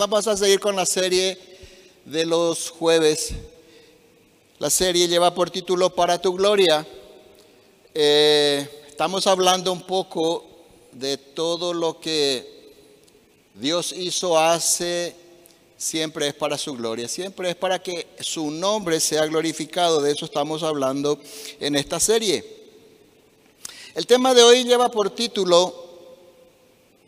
Vamos a seguir con la serie de los jueves. La serie lleva por título Para tu Gloria. Eh, estamos hablando un poco de todo lo que Dios hizo hace, siempre es para su gloria, siempre es para que su nombre sea glorificado. De eso estamos hablando en esta serie. El tema de hoy lleva por título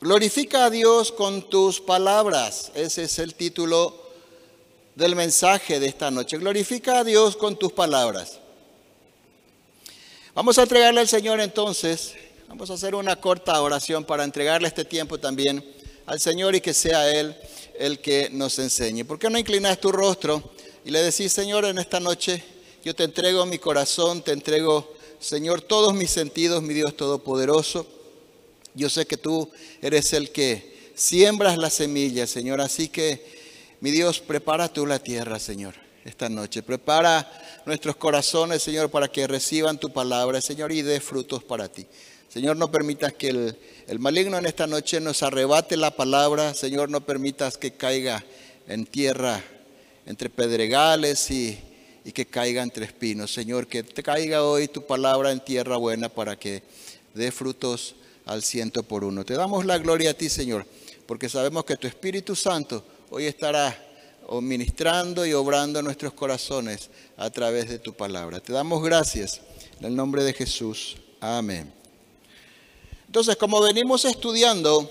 Glorifica a Dios con tus palabras. Ese es el título del mensaje de esta noche. Glorifica a Dios con tus palabras. Vamos a entregarle al Señor entonces, vamos a hacer una corta oración para entregarle este tiempo también al Señor y que sea Él el que nos enseñe. ¿Por qué no inclinas tu rostro y le decís, Señor, en esta noche yo te entrego mi corazón, te entrego, Señor, todos mis sentidos, mi Dios Todopoderoso. Yo sé que tú eres el que siembras la semilla, Señor. Así que, mi Dios, prepara tú la tierra, Señor, esta noche. Prepara nuestros corazones, Señor, para que reciban tu palabra, Señor, y dé frutos para ti. Señor, no permitas que el, el maligno en esta noche nos arrebate la palabra. Señor, no permitas que caiga en tierra entre pedregales y, y que caiga entre espinos. Señor, que te caiga hoy tu palabra en tierra buena para que dé frutos al ciento por uno. Te damos la gloria a ti, Señor, porque sabemos que tu Espíritu Santo hoy estará ministrando y obrando nuestros corazones a través de tu palabra. Te damos gracias en el nombre de Jesús. Amén. Entonces, como venimos estudiando,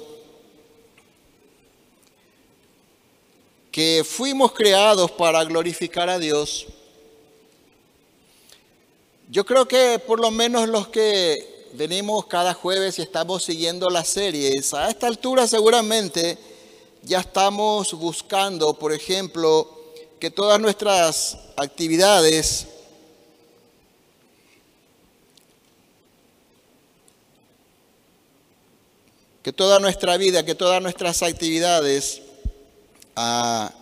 que fuimos creados para glorificar a Dios, yo creo que por lo menos los que venimos cada jueves y estamos siguiendo las series. A esta altura seguramente ya estamos buscando, por ejemplo, que todas nuestras actividades que toda nuestra vida, que todas nuestras actividades ah,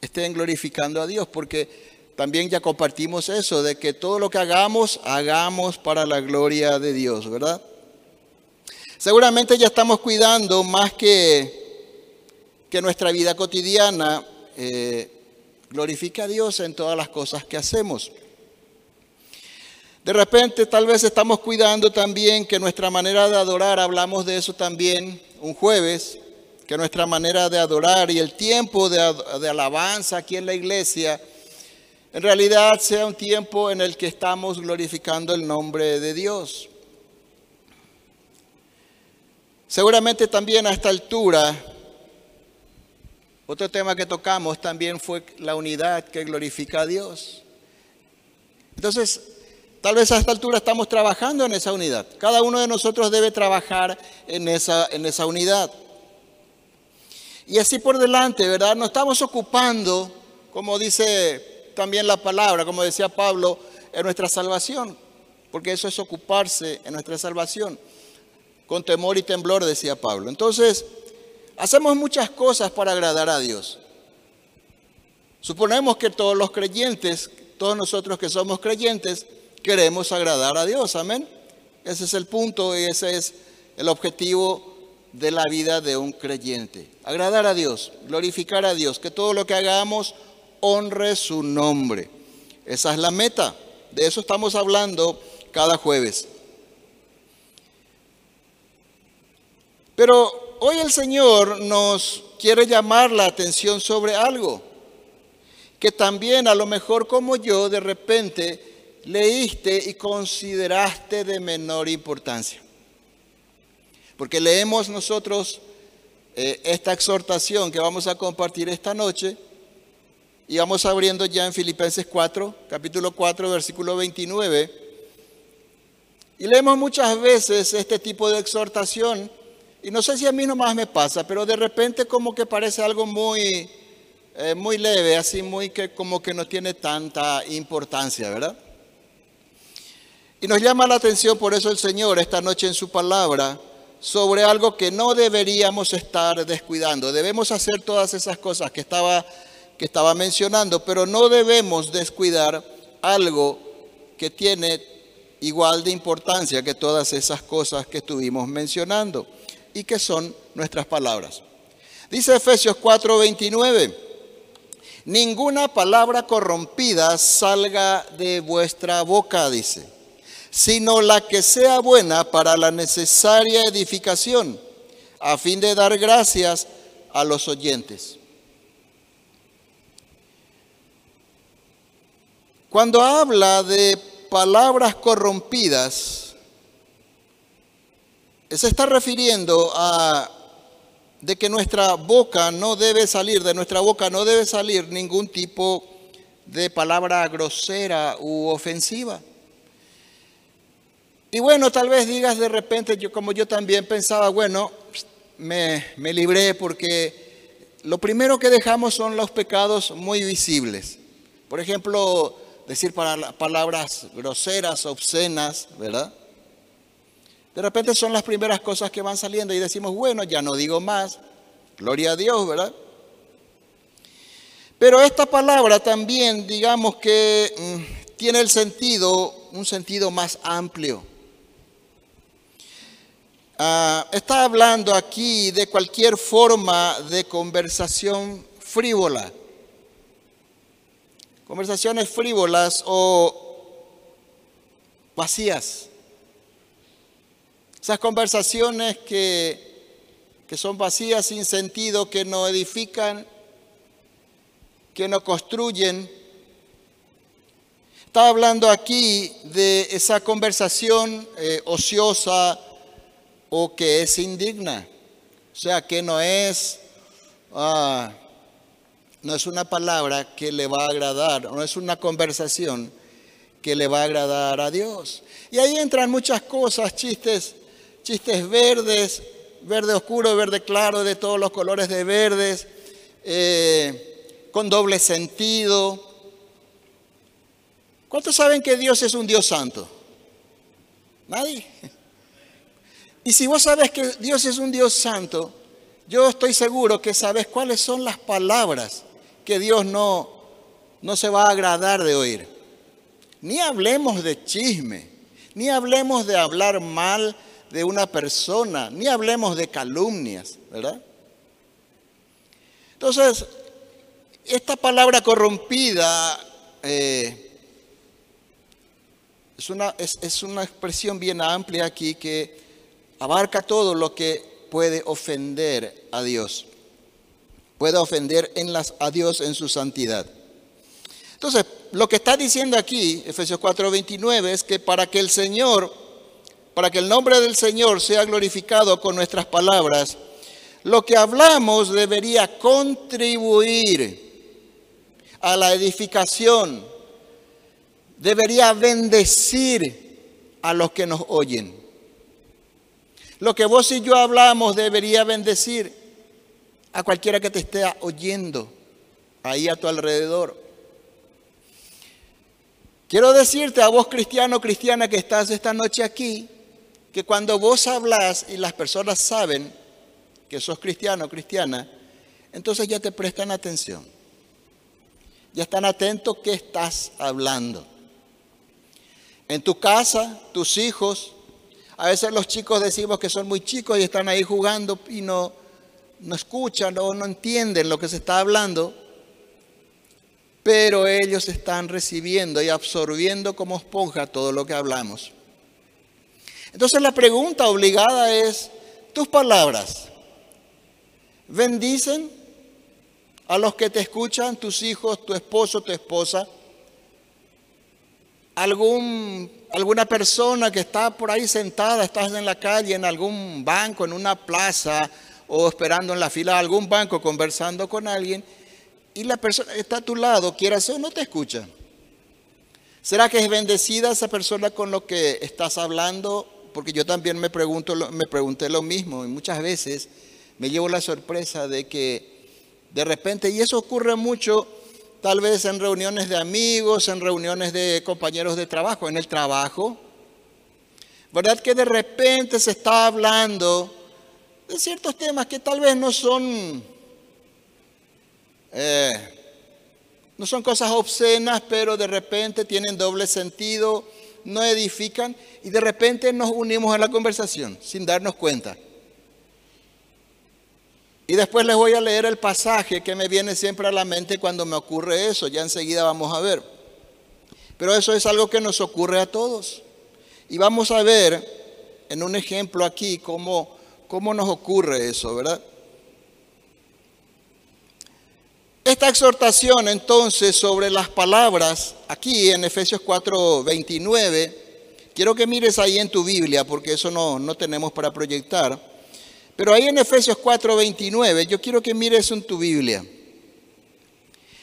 estén glorificando a Dios, porque también ya compartimos eso, de que todo lo que hagamos, hagamos para la gloria de Dios, ¿verdad? Seguramente ya estamos cuidando más que, que nuestra vida cotidiana eh, glorifique a Dios en todas las cosas que hacemos. De repente tal vez estamos cuidando también que nuestra manera de adorar, hablamos de eso también un jueves, que nuestra manera de adorar y el tiempo de alabanza aquí en la iglesia, en realidad sea un tiempo en el que estamos glorificando el nombre de Dios. Seguramente también a esta altura, otro tema que tocamos también fue la unidad que glorifica a Dios. Entonces, tal vez a esta altura estamos trabajando en esa unidad. Cada uno de nosotros debe trabajar en esa, en esa unidad. Y así por delante, ¿verdad? Nos estamos ocupando, como dice también la palabra, como decía Pablo, en nuestra salvación, porque eso es ocuparse en nuestra salvación. Con temor y temblor, decía Pablo. Entonces, hacemos muchas cosas para agradar a Dios. Suponemos que todos los creyentes, todos nosotros que somos creyentes, queremos agradar a Dios. Amén. Ese es el punto y ese es el objetivo de la vida de un creyente. Agradar a Dios, glorificar a Dios, que todo lo que hagamos honre su nombre. Esa es la meta. De eso estamos hablando cada jueves. Pero hoy el Señor nos quiere llamar la atención sobre algo que también a lo mejor como yo de repente leíste y consideraste de menor importancia. Porque leemos nosotros eh, esta exhortación que vamos a compartir esta noche y vamos abriendo ya en Filipenses 4, capítulo 4, versículo 29. Y leemos muchas veces este tipo de exhortación. Y no sé si a mí nomás me pasa, pero de repente como que parece algo muy, eh, muy leve, así muy que como que no tiene tanta importancia, ¿verdad? Y nos llama la atención por eso el Señor esta noche en su palabra sobre algo que no deberíamos estar descuidando. Debemos hacer todas esas cosas que estaba que estaba mencionando, pero no debemos descuidar algo que tiene igual de importancia que todas esas cosas que estuvimos mencionando y que son nuestras palabras. Dice Efesios 4:29, ninguna palabra corrompida salga de vuestra boca, dice, sino la que sea buena para la necesaria edificación, a fin de dar gracias a los oyentes. Cuando habla de palabras corrompidas, se está refiriendo a de que nuestra boca no debe salir, de nuestra boca no debe salir ningún tipo de palabra grosera u ofensiva. Y bueno, tal vez digas de repente, yo como yo también pensaba, bueno, me, me libré porque lo primero que dejamos son los pecados muy visibles. Por ejemplo, decir palabras groseras, obscenas, ¿verdad? De repente son las primeras cosas que van saliendo y decimos, bueno, ya no digo más, gloria a Dios, ¿verdad? Pero esta palabra también, digamos que mm, tiene el sentido, un sentido más amplio. Ah, está hablando aquí de cualquier forma de conversación frívola. Conversaciones frívolas o vacías. Esas conversaciones que, que son vacías, sin sentido, que no edifican, que no construyen. Está hablando aquí de esa conversación eh, ociosa o que es indigna. O sea, que no es, ah, no es una palabra que le va a agradar, no es una conversación que le va a agradar a Dios. Y ahí entran muchas cosas, chistes chistes verdes, verde oscuro, verde claro, de todos los colores de verdes, eh, con doble sentido. ¿Cuántos saben que Dios es un Dios santo? Nadie. Y si vos sabes que Dios es un Dios santo, yo estoy seguro que sabes cuáles son las palabras que Dios no, no se va a agradar de oír. Ni hablemos de chisme, ni hablemos de hablar mal de una persona, ni hablemos de calumnias, ¿verdad? Entonces, esta palabra corrompida eh, es, una, es una expresión bien amplia aquí que abarca todo lo que puede ofender a Dios, puede ofender a Dios en su santidad. Entonces, lo que está diciendo aquí, Efesios 4:29, es que para que el Señor para que el nombre del Señor sea glorificado con nuestras palabras, lo que hablamos debería contribuir a la edificación, debería bendecir a los que nos oyen. Lo que vos y yo hablamos debería bendecir a cualquiera que te esté oyendo ahí a tu alrededor. Quiero decirte a vos cristiano, cristiana que estás esta noche aquí, que cuando vos hablas y las personas saben que sos cristiano cristiana, entonces ya te prestan atención. Ya están atentos que estás hablando. En tu casa, tus hijos, a veces los chicos decimos que son muy chicos y están ahí jugando y no, no escuchan o no entienden lo que se está hablando, pero ellos están recibiendo y absorbiendo como esponja todo lo que hablamos. Entonces la pregunta obligada es, tus palabras bendicen a los que te escuchan, tus hijos, tu esposo, tu esposa, algún, alguna persona que está por ahí sentada, estás en la calle, en algún banco, en una plaza o esperando en la fila de algún banco conversando con alguien y la persona está a tu lado, quieras o no te escucha. ¿Será que es bendecida esa persona con lo que estás hablando porque yo también me, pregunto, me pregunté lo mismo y muchas veces me llevo la sorpresa de que de repente, y eso ocurre mucho tal vez en reuniones de amigos, en reuniones de compañeros de trabajo, en el trabajo, ¿verdad? Que de repente se está hablando de ciertos temas que tal vez no son, eh, no son cosas obscenas, pero de repente tienen doble sentido no edifican y de repente nos unimos a la conversación sin darnos cuenta. Y después les voy a leer el pasaje que me viene siempre a la mente cuando me ocurre eso. Ya enseguida vamos a ver. Pero eso es algo que nos ocurre a todos. Y vamos a ver en un ejemplo aquí cómo, cómo nos ocurre eso, ¿verdad? Esta exhortación entonces sobre las palabras, aquí en Efesios 4, 29, quiero que mires ahí en tu Biblia, porque eso no, no tenemos para proyectar. Pero ahí en Efesios 4, 29, yo quiero que mires en tu Biblia.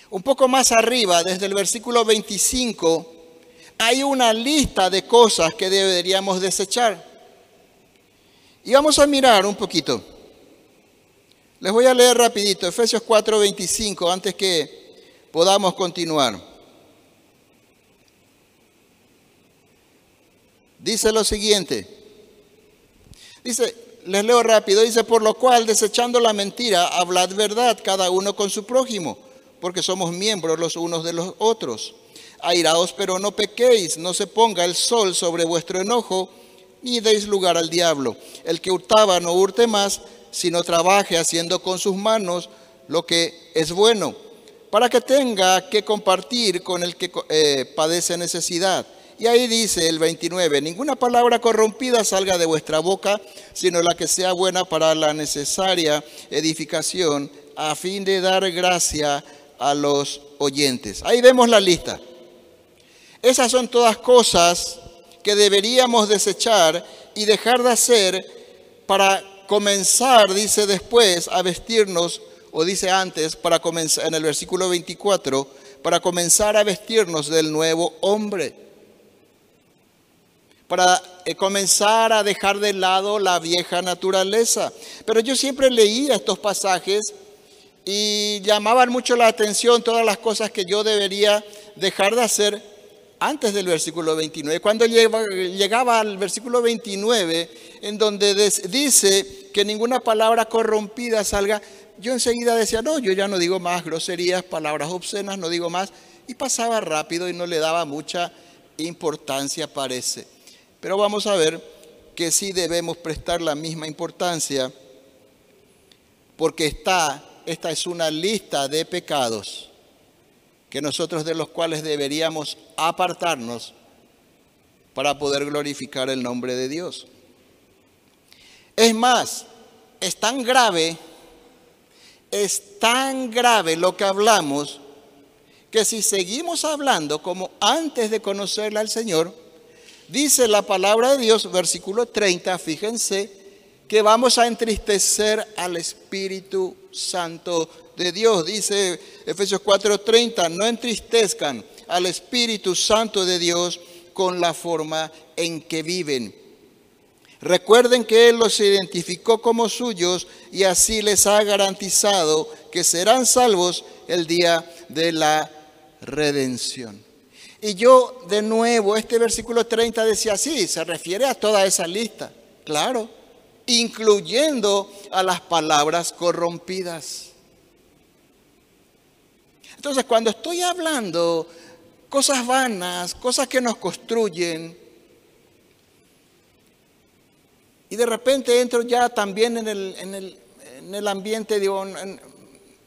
Un poco más arriba, desde el versículo 25, hay una lista de cosas que deberíamos desechar. Y vamos a mirar un poquito. Les voy a leer rapidito, Efesios 4, 25, antes que podamos continuar. Dice lo siguiente. Dice, les leo rápido, dice, por lo cual, desechando la mentira, hablad verdad cada uno con su prójimo, porque somos miembros los unos de los otros. Airaos, pero no pequéis, no se ponga el sol sobre vuestro enojo, ni deis lugar al diablo. El que hurtaba no hurte más, sino trabaje haciendo con sus manos lo que es bueno, para que tenga que compartir con el que eh, padece necesidad. Y ahí dice el 29, ninguna palabra corrompida salga de vuestra boca, sino la que sea buena para la necesaria edificación, a fin de dar gracia a los oyentes. Ahí vemos la lista. Esas son todas cosas que deberíamos desechar y dejar de hacer para comenzar, dice después, a vestirnos, o dice antes, para comenzar, en el versículo 24, para comenzar a vestirnos del nuevo hombre para eh, comenzar a dejar de lado la vieja naturaleza. Pero yo siempre leía estos pasajes y llamaban mucho la atención todas las cosas que yo debería dejar de hacer antes del versículo 29. Cuando llegaba al versículo 29, en donde dice que ninguna palabra corrompida salga, yo enseguida decía, no, yo ya no digo más groserías, palabras obscenas, no digo más, y pasaba rápido y no le daba mucha importancia, parece. Pero vamos a ver que sí debemos prestar la misma importancia porque está, esta es una lista de pecados que nosotros de los cuales deberíamos apartarnos para poder glorificar el nombre de Dios. Es más, es tan grave, es tan grave lo que hablamos, que si seguimos hablando como antes de conocerle al Señor, Dice la palabra de Dios, versículo 30, fíjense, que vamos a entristecer al Espíritu Santo de Dios. Dice Efesios 4:30, no entristezcan al Espíritu Santo de Dios con la forma en que viven. Recuerden que Él los identificó como suyos y así les ha garantizado que serán salvos el día de la redención. Y yo de nuevo, este versículo 30 decía así, se refiere a toda esa lista, claro, incluyendo a las palabras corrompidas. Entonces, cuando estoy hablando cosas vanas, cosas que nos construyen, y de repente entro ya también en el, en el, ambiente, digo, en,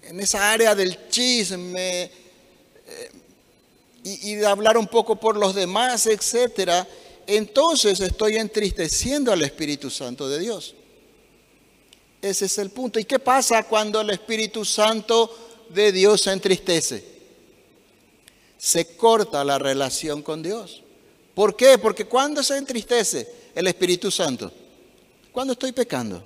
en, esa área del chisme, eh, y, de hablar un poco por los demás, etcétera, entonces estoy entristeciendo al Espíritu Santo de Dios. Ese es el punto. ¿Y qué pasa cuando el Espíritu Santo de Dios se entristece? Se corta la relación con Dios. ¿Por qué? Porque cuando se entristece el Espíritu Santo, cuando estoy pecando.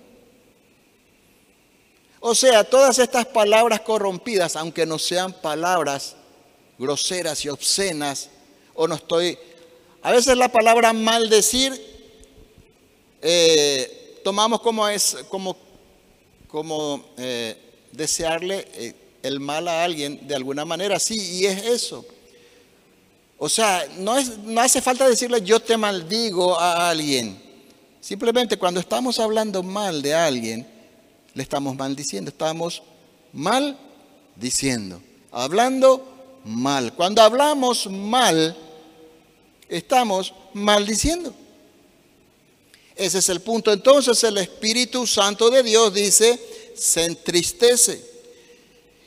O sea, todas estas palabras corrompidas, aunque no sean palabras groseras y obscenas, o no estoy... A veces la palabra maldecir eh, tomamos como es como, como eh, desearle eh, el mal a alguien de alguna manera, sí, y es eso. O sea, no, es, no hace falta decirle yo te maldigo a alguien. Simplemente cuando estamos hablando mal de alguien, le estamos maldiciendo, estamos mal diciendo, hablando mal. Cuando hablamos mal, estamos maldiciendo. Ese es el punto. Entonces el Espíritu Santo de Dios dice, se entristece.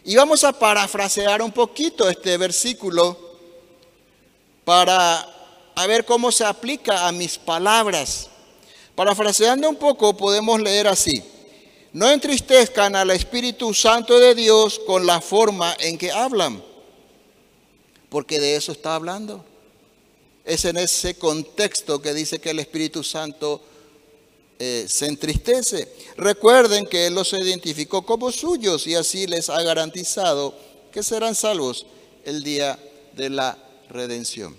Y vamos a parafrasear un poquito este versículo para ver cómo se aplica a mis palabras. Parafraseando un poco, podemos leer así. No entristezcan al Espíritu Santo de Dios con la forma en que hablan, porque de eso está hablando. Es en ese contexto que dice que el Espíritu Santo eh, se entristece. Recuerden que Él los identificó como suyos y así les ha garantizado que serán salvos el día de la redención.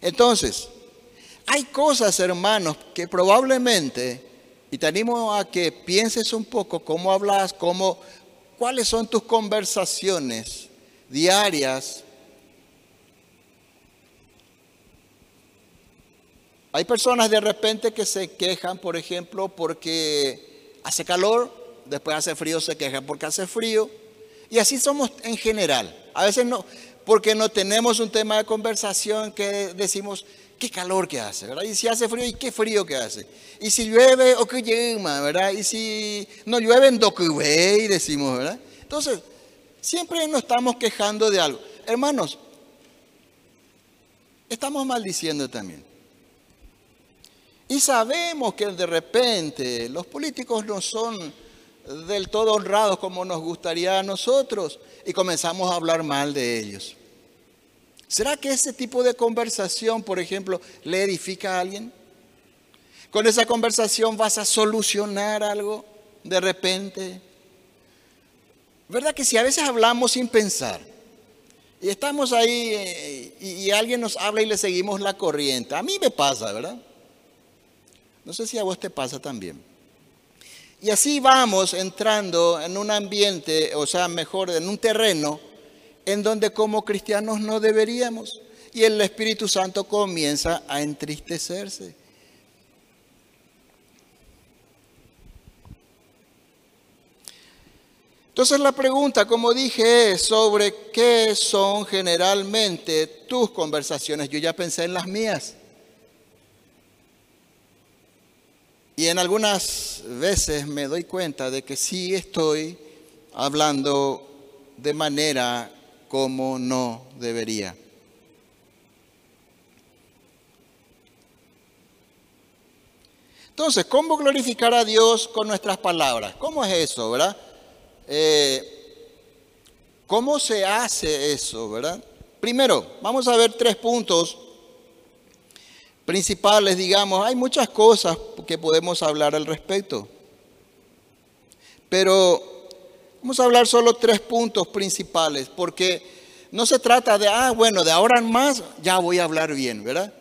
Entonces, hay cosas, hermanos, que probablemente, y te animo a que pienses un poco cómo hablas, cómo, cuáles son tus conversaciones diarias Hay personas de repente que se quejan, por ejemplo, porque hace calor, después hace frío, se quejan porque hace frío. Y así somos en general. A veces no, porque no tenemos un tema de conversación que decimos, qué calor que hace, ¿verdad? Y si hace frío, ¿y qué frío que hace? Y si llueve, o que llama, ¿verdad? Y si no llueve, en y decimos, ¿verdad? Entonces, siempre nos estamos quejando de algo. Hermanos, estamos maldiciendo también. Y sabemos que de repente los políticos no son del todo honrados como nos gustaría a nosotros y comenzamos a hablar mal de ellos. ¿Será que ese tipo de conversación, por ejemplo, le edifica a alguien? ¿Con esa conversación vas a solucionar algo de repente? ¿Verdad que si a veces hablamos sin pensar y estamos ahí eh, y, y alguien nos habla y le seguimos la corriente? A mí me pasa, ¿verdad? No sé si a vos te pasa también. Y así vamos entrando en un ambiente, o sea, mejor, en un terreno en donde como cristianos no deberíamos. Y el Espíritu Santo comienza a entristecerse. Entonces la pregunta, como dije, es sobre qué son generalmente tus conversaciones. Yo ya pensé en las mías. Y en algunas veces me doy cuenta de que sí estoy hablando de manera como no debería. Entonces, ¿cómo glorificar a Dios con nuestras palabras? ¿Cómo es eso, verdad? Eh, ¿Cómo se hace eso, verdad? Primero, vamos a ver tres puntos principales, digamos, hay muchas cosas que podemos hablar al respecto. Pero vamos a hablar solo tres puntos principales, porque no se trata de, ah, bueno, de ahora más ya voy a hablar bien, ¿verdad?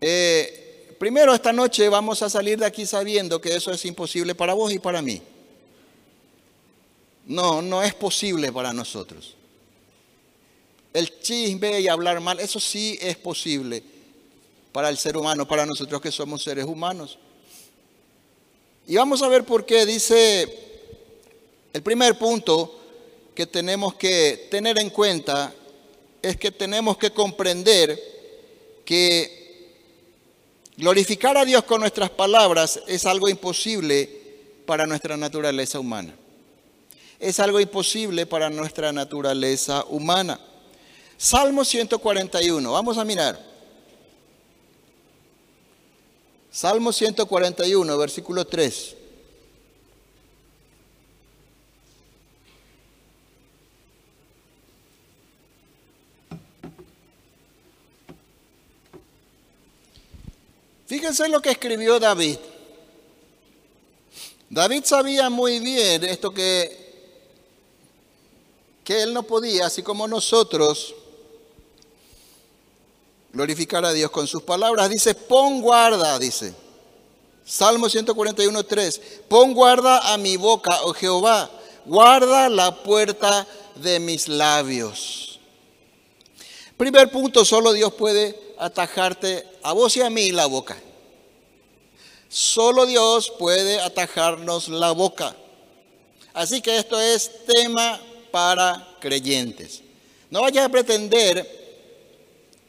Eh, primero, esta noche vamos a salir de aquí sabiendo que eso es imposible para vos y para mí. No, no es posible para nosotros. El chisme y hablar mal, eso sí es posible para el ser humano, para nosotros que somos seres humanos. Y vamos a ver por qué. Dice el primer punto que tenemos que tener en cuenta es que tenemos que comprender que glorificar a Dios con nuestras palabras es algo imposible para nuestra naturaleza humana. Es algo imposible para nuestra naturaleza humana. Salmo 141, vamos a mirar. Salmo 141, versículo 3. Fíjense lo que escribió David. David sabía muy bien esto que, que él no podía, así como nosotros, glorificar a Dios con sus palabras. Dice, pon guarda, dice. Salmo 141, 3. Pon guarda a mi boca, oh Jehová, guarda la puerta de mis labios. Primer punto, solo Dios puede atajarte a vos y a mí la boca. Solo Dios puede atajarnos la boca. Así que esto es tema para creyentes. No vayas a pretender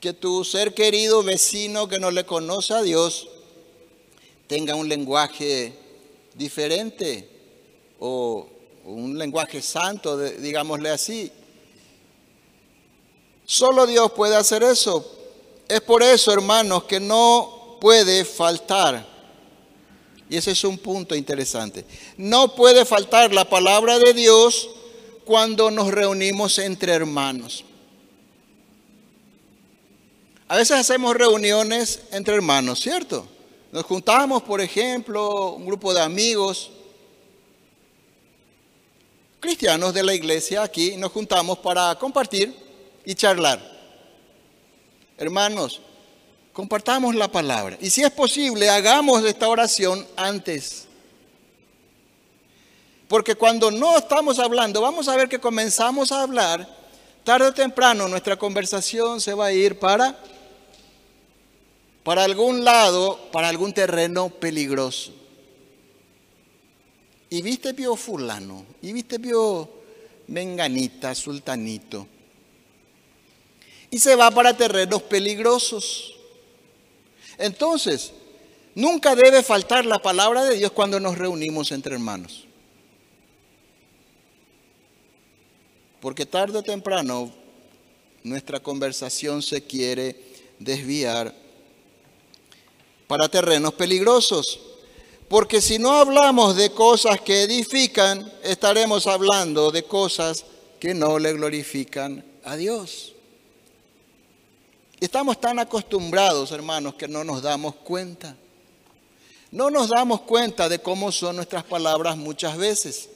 que tu ser querido vecino que no le conoce a Dios tenga un lenguaje diferente o un lenguaje santo, digámosle así. Solo Dios puede hacer eso. Es por eso, hermanos, que no puede faltar. Y ese es un punto interesante. No puede faltar la palabra de Dios cuando nos reunimos entre hermanos. A veces hacemos reuniones entre hermanos, ¿cierto? Nos juntamos, por ejemplo, un grupo de amigos cristianos de la iglesia aquí, nos juntamos para compartir y charlar. Hermanos, compartamos la palabra. Y si es posible, hagamos esta oración antes. Porque cuando no estamos hablando, vamos a ver que comenzamos a hablar, tarde o temprano nuestra conversación se va a ir para para algún lado, para algún terreno peligroso. Y viste vio fulano, y viste vio menganita, sultanito. Y se va para terrenos peligrosos. Entonces, nunca debe faltar la palabra de Dios cuando nos reunimos entre hermanos. Porque tarde o temprano nuestra conversación se quiere desviar para terrenos peligrosos. Porque si no hablamos de cosas que edifican, estaremos hablando de cosas que no le glorifican a Dios. Estamos tan acostumbrados, hermanos, que no nos damos cuenta. No nos damos cuenta de cómo son nuestras palabras muchas veces.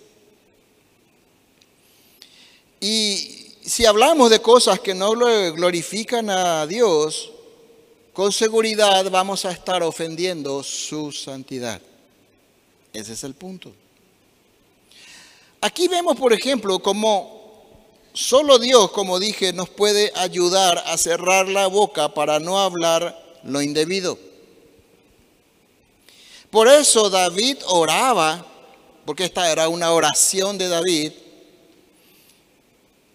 Y si hablamos de cosas que no le glorifican a Dios, con seguridad vamos a estar ofendiendo su santidad. Ese es el punto. Aquí vemos, por ejemplo, cómo solo Dios, como dije, nos puede ayudar a cerrar la boca para no hablar lo indebido. Por eso David oraba, porque esta era una oración de David.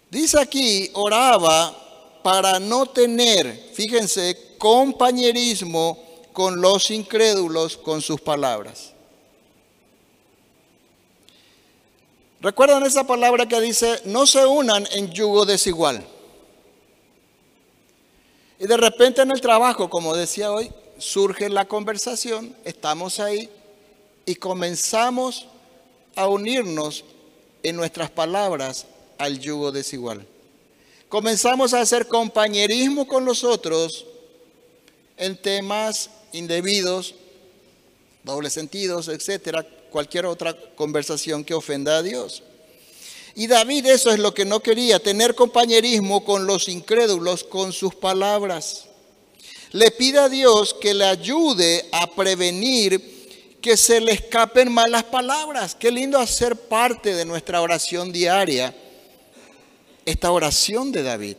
Dice aquí, oraba para no tener, fíjense, compañerismo con los incrédulos con sus palabras. ¿Recuerdan esa palabra que dice, no se unan en yugo desigual? Y de repente en el trabajo, como decía hoy, surge la conversación, estamos ahí y comenzamos a unirnos en nuestras palabras al yugo desigual. Comenzamos a hacer compañerismo con los otros en temas indebidos, dobles sentidos, etcétera, cualquier otra conversación que ofenda a Dios. Y David eso es lo que no quería, tener compañerismo con los incrédulos con sus palabras. Le pide a Dios que le ayude a prevenir que se le escapen malas palabras. Qué lindo hacer parte de nuestra oración diaria, esta oración de David.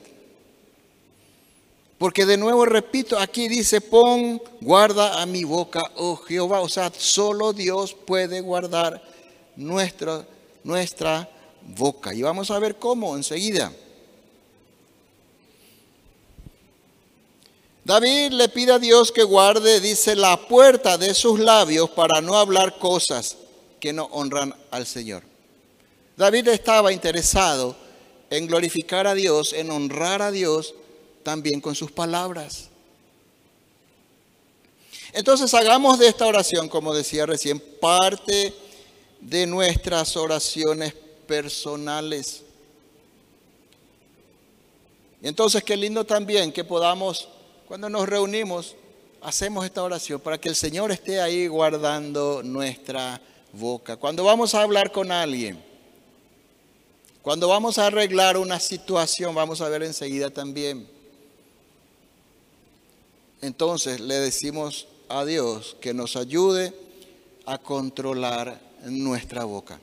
Porque de nuevo repito, aquí dice, pon, guarda a mi boca, oh Jehová. O sea, solo Dios puede guardar nuestra, nuestra boca. Y vamos a ver cómo enseguida. David le pide a Dios que guarde, dice, la puerta de sus labios para no hablar cosas que no honran al Señor. David estaba interesado en glorificar a Dios, en honrar a Dios también con sus palabras. Entonces hagamos de esta oración, como decía recién, parte de nuestras oraciones personales. Y entonces qué lindo también que podamos, cuando nos reunimos, hacemos esta oración para que el Señor esté ahí guardando nuestra boca. Cuando vamos a hablar con alguien, cuando vamos a arreglar una situación, vamos a ver enseguida también entonces le decimos a Dios que nos ayude a controlar nuestra boca.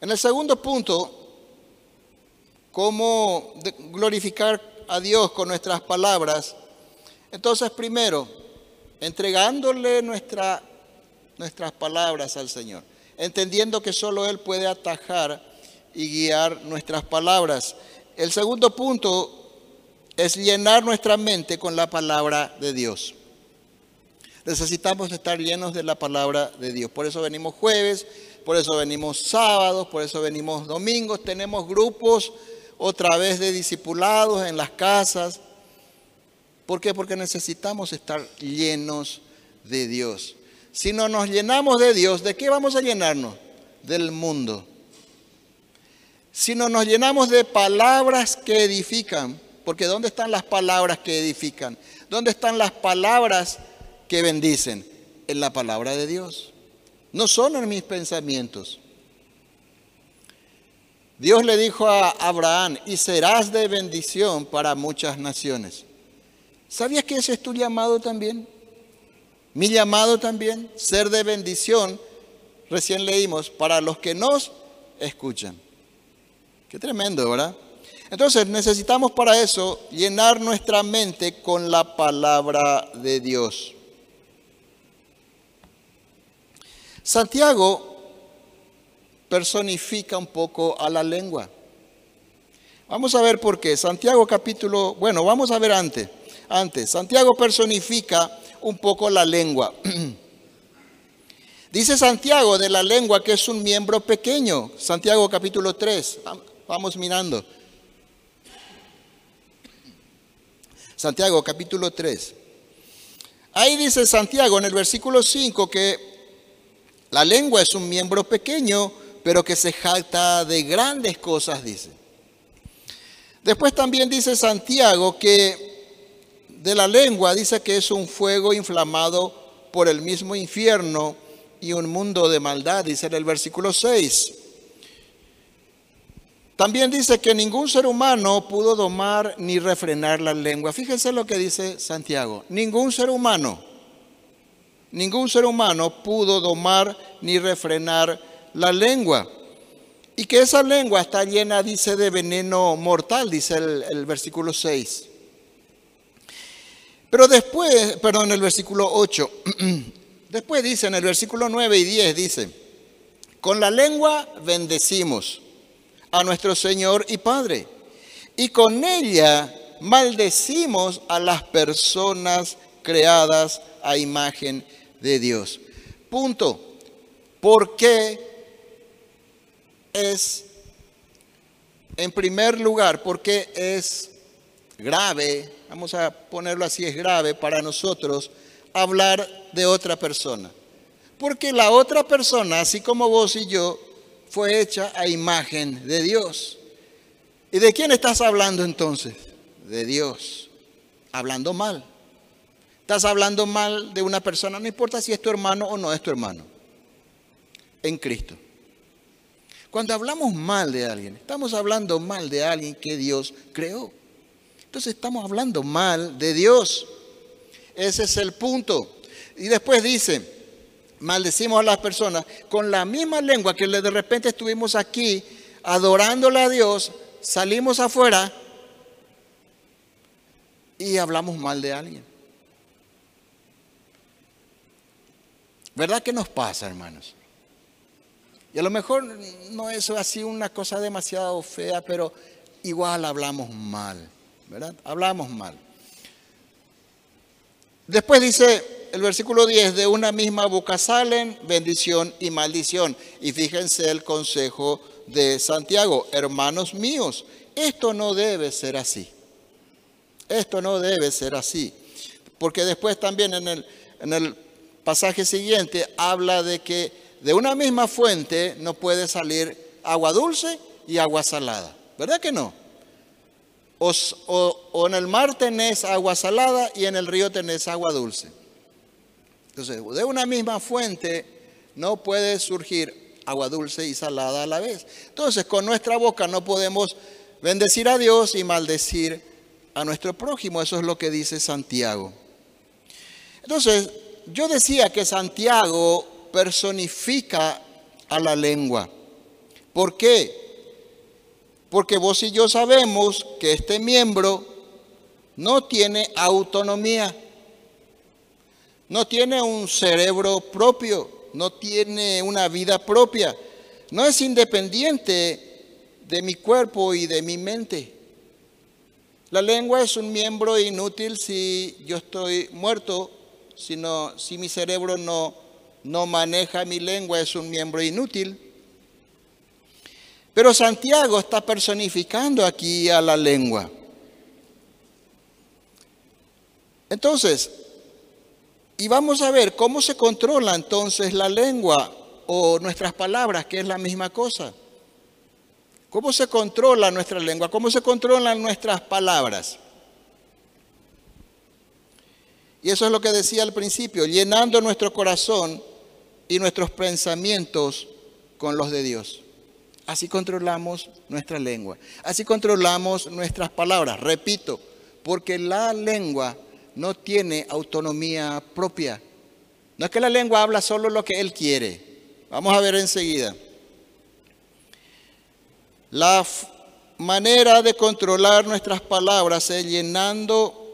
En el segundo punto, cómo glorificar a Dios con nuestras palabras. Entonces, primero, entregándole nuestra, nuestras palabras al Señor, entendiendo que solo Él puede atajar y guiar nuestras palabras. El segundo punto es llenar nuestra mente con la palabra de Dios. Necesitamos estar llenos de la palabra de Dios. Por eso venimos jueves, por eso venimos sábados, por eso venimos domingos. Tenemos grupos otra vez de discipulados en las casas. ¿Por qué? Porque necesitamos estar llenos de Dios. Si no nos llenamos de Dios, ¿de qué vamos a llenarnos? Del mundo. Si no nos llenamos de palabras que edifican, porque ¿dónde están las palabras que edifican? ¿Dónde están las palabras que bendicen? En la palabra de Dios. No son en mis pensamientos. Dios le dijo a Abraham, y serás de bendición para muchas naciones. ¿Sabías que ese es tu llamado también? Mi llamado también, ser de bendición, recién leímos, para los que nos escuchan. Qué tremendo, ¿verdad? Entonces necesitamos para eso llenar nuestra mente con la palabra de Dios. Santiago personifica un poco a la lengua. Vamos a ver por qué. Santiago capítulo, bueno, vamos a ver antes. Antes, Santiago personifica un poco la lengua. Dice Santiago de la lengua que es un miembro pequeño. Santiago capítulo 3. Vamos mirando. Santiago capítulo 3. Ahí dice Santiago en el versículo 5 que la lengua es un miembro pequeño, pero que se jacta de grandes cosas, dice. Después también dice Santiago que de la lengua dice que es un fuego inflamado por el mismo infierno y un mundo de maldad, dice en el versículo 6. También dice que ningún ser humano pudo domar ni refrenar la lengua. Fíjense lo que dice Santiago. Ningún ser humano, ningún ser humano pudo domar ni refrenar la lengua. Y que esa lengua está llena, dice, de veneno mortal, dice el, versículo 6. Pero después, perdón, el versículo 8, después dice en el versículo 9 y 10, dice, con la lengua bendecimos a nuestro Señor y Padre. Y con ella maldecimos a las personas creadas a imagen de Dios. Punto. ¿Por qué es, en primer lugar, porque es grave, vamos a ponerlo así, es grave para nosotros hablar de otra persona? Porque la otra persona, así como vos y yo, fue hecha a imagen de Dios. ¿Y de quién estás hablando entonces? De Dios. Hablando mal. Estás hablando mal de una persona, no importa si es tu hermano o no es tu hermano. En Cristo. Cuando hablamos mal de alguien, estamos hablando mal de alguien que Dios creó. Entonces estamos hablando mal de Dios. Ese es el punto. Y después dice, maldecimos a las personas con la misma lengua que de repente estuvimos aquí adorándole a Dios, salimos afuera y hablamos mal de alguien. ¿Verdad que nos pasa, hermanos? Y a lo mejor no es así una cosa demasiado fea, pero igual hablamos mal, ¿verdad? Hablamos mal. Después dice, el versículo 10, de una misma boca salen bendición y maldición. Y fíjense el consejo de Santiago, hermanos míos, esto no debe ser así. Esto no debe ser así. Porque después también en el, en el pasaje siguiente habla de que de una misma fuente no puede salir agua dulce y agua salada. ¿Verdad que no? O, o, en el mar tenés agua salada y en el río tenés agua dulce. Entonces, de una misma fuente no puede surgir agua dulce y salada a la vez. Entonces, con nuestra boca no podemos bendecir a Dios y maldecir a nuestro prójimo. Eso es lo que dice Santiago. Entonces, yo decía que Santiago personifica a la lengua. ¿Por qué? Porque vos y yo sabemos que este miembro no tiene autonomía no tiene un cerebro propio, no tiene una vida propia, no es independiente de mi cuerpo y de mi mente. La lengua es un miembro inútil si yo estoy muerto sino si mi cerebro no, no maneja mi lengua, es un miembro inútil. Pero Santiago está personificando aquí a la lengua. Entonces, y vamos a ver cómo se controla entonces la lengua o nuestras palabras, que es la misma cosa. ¿Cómo se controla nuestra lengua? ¿Cómo se controlan nuestras palabras? Y eso es lo que decía al principio, llenando nuestro corazón y nuestros pensamientos con los de Dios. Así controlamos nuestra lengua. Así controlamos nuestras palabras. Repito, porque la lengua no tiene autonomía propia. No es que la lengua habla solo lo que él quiere. Vamos a ver enseguida. La manera de controlar nuestras palabras es llenando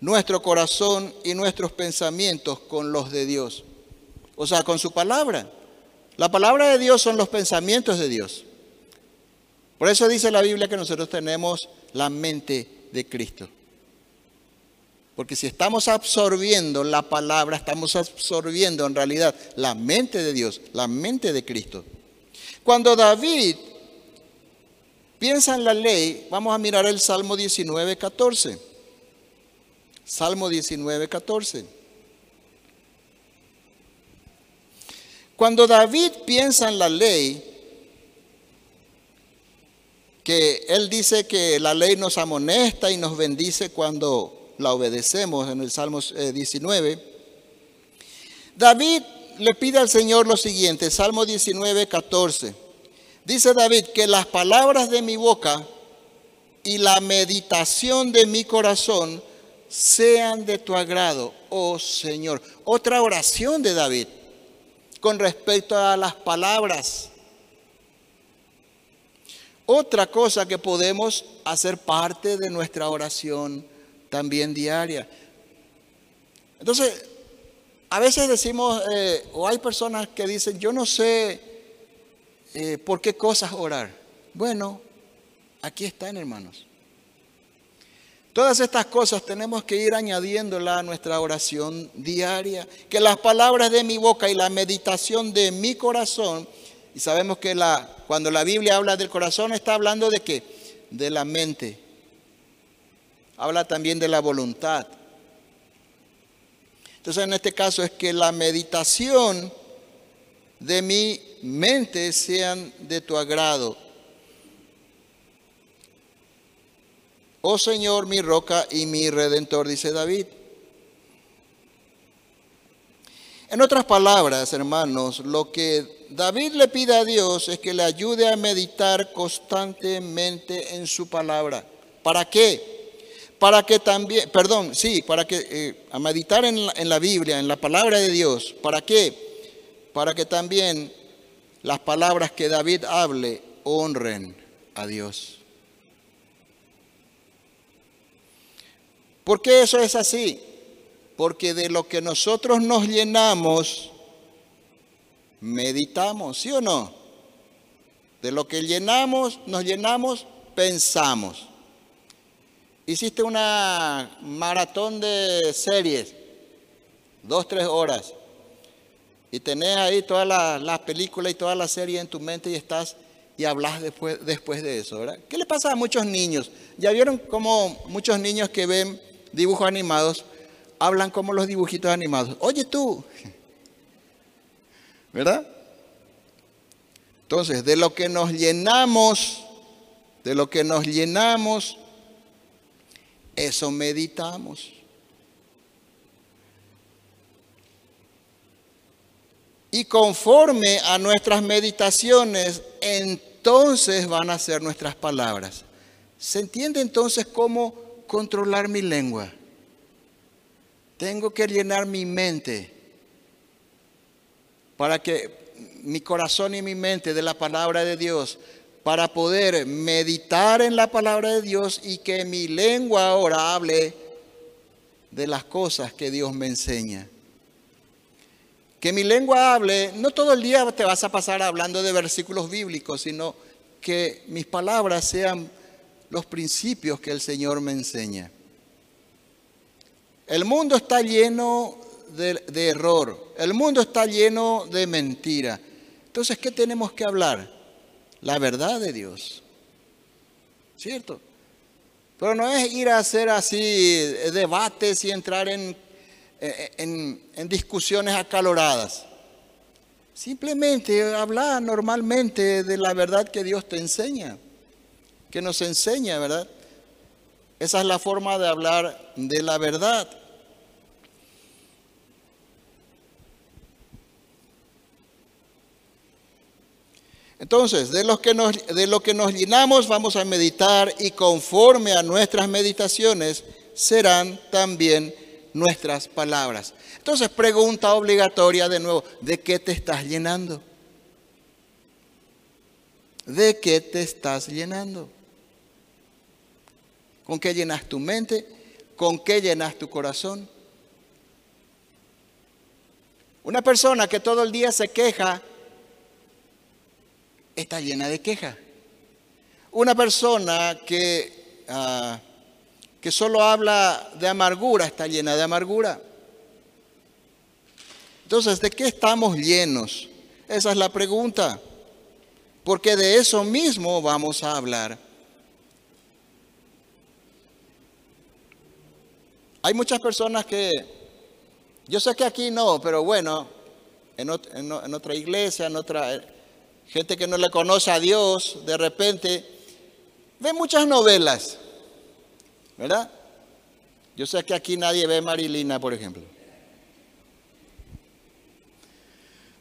nuestro corazón y nuestros pensamientos con los de Dios. O sea, con su palabra. La palabra de Dios son los pensamientos de Dios. Por eso dice la Biblia que nosotros tenemos la mente de Cristo. Porque si estamos absorbiendo la palabra, estamos absorbiendo en realidad la mente de Dios, la mente de Cristo. Cuando David piensa en la ley, vamos a mirar el Salmo 19, 14. Salmo 19, 14. Cuando David piensa en la ley, que él dice que la ley nos amonesta y nos bendice cuando la obedecemos en el Salmo 19, eh, David le pide al Señor lo siguiente, Salmo 19, 14. Dice David que las palabras de mi boca y la meditación de mi corazón sean de tu agrado, oh Señor. Otra oración de David con respecto a las palabras. Otra cosa que podemos hacer parte de nuestra oración también diaria. Entonces, a veces decimos, eh, o hay personas que dicen, yo no sé eh, por qué cosas orar. Bueno, aquí están, hermanos. Todas estas cosas tenemos que ir añadiéndolas a nuestra oración diaria. Que las palabras de mi boca y la meditación de mi corazón, y sabemos que la, cuando la Biblia habla del corazón está hablando de qué? De la mente. Habla también de la voluntad. Entonces en este caso es que la meditación de mi mente sean de tu agrado Oh Señor, mi roca y mi redentor, dice David. En otras palabras, hermanos, lo que David le pide a Dios es que le ayude a meditar constantemente en su palabra. ¿Para qué? Para que también, perdón, sí, para que, eh, a meditar en la, en la Biblia, en la palabra de Dios. ¿Para qué? Para que también las palabras que David hable honren a Dios. ¿Por qué eso es así? Porque de lo que nosotros nos llenamos, meditamos, ¿sí o no? De lo que llenamos, nos llenamos, pensamos. Hiciste una maratón de series, dos, tres horas, y tenés ahí todas las películas y toda la serie en tu mente y estás y hablas después, después de eso, ¿verdad? ¿Qué le pasa a muchos niños? Ya vieron como muchos niños que ven dibujos animados, hablan como los dibujitos animados. Oye tú, ¿verdad? Entonces, de lo que nos llenamos, de lo que nos llenamos, eso meditamos. Y conforme a nuestras meditaciones, entonces van a ser nuestras palabras. ¿Se entiende entonces cómo controlar mi lengua. Tengo que llenar mi mente para que mi corazón y mi mente de la palabra de Dios, para poder meditar en la palabra de Dios y que mi lengua ahora hable de las cosas que Dios me enseña. Que mi lengua hable, no todo el día te vas a pasar hablando de versículos bíblicos, sino que mis palabras sean los principios que el Señor me enseña. El mundo está lleno de, error, el mundo está lleno de mentira. Entonces, ¿qué tenemos que hablar? La verdad de Dios. ¿Cierto? Pero no es ir a hacer así debates y entrar en, en, en discusiones acaloradas. Simplemente hablar normalmente de la verdad que Dios te enseña, que nos enseña, ¿verdad? Esa es la forma de hablar de la verdad. Entonces, de, que nos, de lo que nos llenamos vamos a meditar y conforme a nuestras meditaciones serán también nuestras palabras. Entonces, pregunta obligatoria de nuevo, ¿de qué te estás llenando? ¿De qué te estás llenando? ¿Con qué llenas tu mente? ¿Con qué llenas tu corazón? Una persona que todo el día se queja está llena de queja. Una persona que, ah, que solo habla de amargura está llena de amargura. Entonces, ¿de qué estamos llenos? Esa es la pregunta. Porque de eso mismo vamos a hablar. Hay muchas personas que, yo sé que aquí no, pero bueno, en, otra iglesia, en otra, gente que no le conoce a Dios, de repente ve muchas novelas, ¿verdad? Yo sé que aquí nadie ve Marilina, por ejemplo.